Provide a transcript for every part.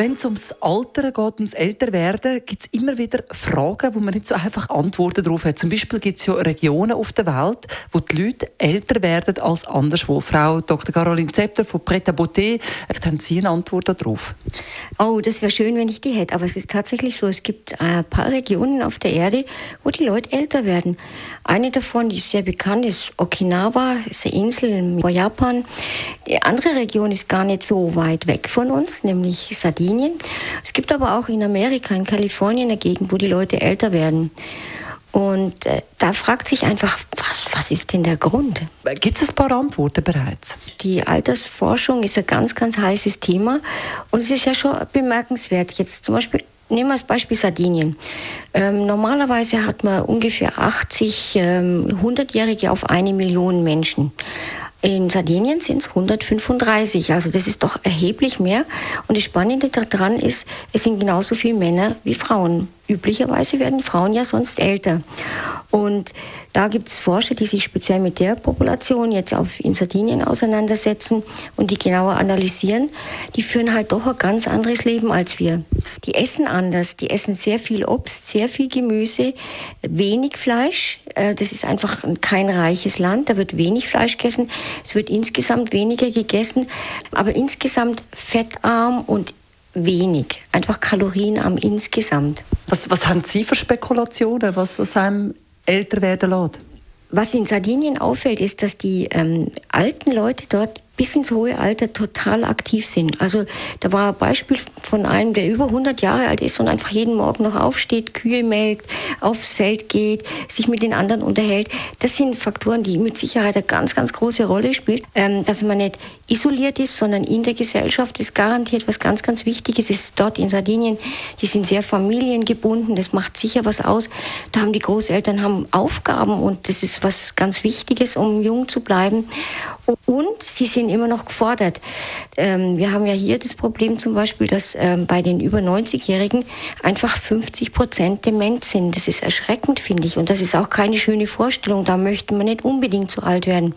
wenn es ums Alter geht, ums Älterwerden, gibt es immer wieder Fragen, wo man nicht so einfach Antworten darauf hat. Zum Beispiel gibt es ja Regionen auf der Welt, wo die Leute älter werden als anderswo. Frau Dr. Caroline Zepter von Pret à Beauté, haben Sie eine Antwort darauf? Oh, das wäre schön, wenn ich die hätte. Aber es ist tatsächlich so, es gibt ein paar Regionen auf der Erde, wo die Leute älter werden. Eine davon, die ist sehr bekannt, ist Okinawa, ist eine Insel in Japan. Die andere Region ist gar nicht so weit weg von uns, nämlich Sardinien. Es gibt aber auch in Amerika, in Kalifornien eine Gegend, wo die Leute älter werden. Und äh, da fragt sich einfach, was, was ist denn der Grund? Gibt es ein paar Antworten bereits? Die Altersforschung ist ein ganz, ganz heißes Thema. Und es ist ja schon bemerkenswert. Jetzt zum Beispiel, nehmen wir das Beispiel Sardinien. Ähm, normalerweise hat man ungefähr 80 ähm, 100-Jährige auf eine Million Menschen. In Sardinien sind es 135, also das ist doch erheblich mehr. Und das Spannende daran ist, es sind genauso viele Männer wie Frauen üblicherweise werden Frauen ja sonst älter. Und da gibt es Forscher, die sich speziell mit der Population jetzt auf, in Sardinien auseinandersetzen und die genauer analysieren. Die führen halt doch ein ganz anderes Leben als wir. Die essen anders. Die essen sehr viel Obst, sehr viel Gemüse, wenig Fleisch. Äh, das ist einfach kein reiches Land. Da wird wenig Fleisch gegessen. Es wird insgesamt weniger gegessen, aber insgesamt fettarm und wenig. Einfach kalorienarm insgesamt. Was, was haben Sie für Spekulationen, was, was einem älter werden lässt? Was in Sardinien auffällt, ist, dass die ähm, alten Leute dort bis ins hohe Alter total aktiv sind. Also da war ein Beispiel von einem, der über 100 Jahre alt ist und einfach jeden Morgen noch aufsteht, Kühe melkt, aufs Feld geht, sich mit den anderen unterhält. Das sind Faktoren, die mit Sicherheit eine ganz, ganz große Rolle spielen. Ähm, dass man nicht isoliert ist, sondern in der Gesellschaft ist garantiert was ganz, ganz Wichtiges. Ist dort in Sardinien, die sind sehr familiengebunden, das macht sicher was aus. Da haben die Großeltern haben Aufgaben und das ist was ganz Wichtiges, um jung zu bleiben. Und sie sind immer noch gefordert. Ähm, wir haben ja hier das Problem zum Beispiel, dass ähm, bei den über 90-Jährigen einfach 50 Prozent dement sind. Das ist erschreckend, finde ich. Und das ist auch keine schöne Vorstellung. Da möchte man nicht unbedingt so alt werden.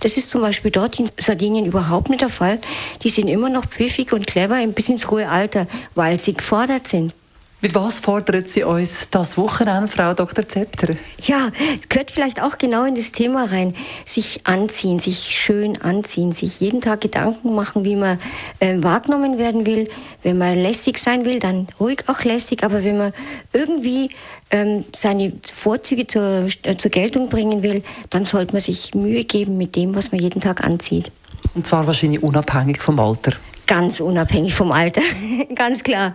Das ist zum Beispiel dort in Sardinien überhaupt nicht der Fall. Die sind immer noch pfiffig und clever bis ins hohe Alter, weil sie gefordert sind. Mit was fordert Sie uns das Wochenende, Frau Dr. Zepter? Ja, gehört vielleicht auch genau in das Thema rein. Sich anziehen, sich schön anziehen, sich jeden Tag Gedanken machen, wie man äh, wahrgenommen werden will. Wenn man lässig sein will, dann ruhig auch lässig. Aber wenn man irgendwie ähm, seine Vorzüge zur, äh, zur Geltung bringen will, dann sollte man sich Mühe geben mit dem, was man jeden Tag anzieht. Und zwar wahrscheinlich unabhängig vom Alter. Ganz unabhängig vom Alter, ganz klar.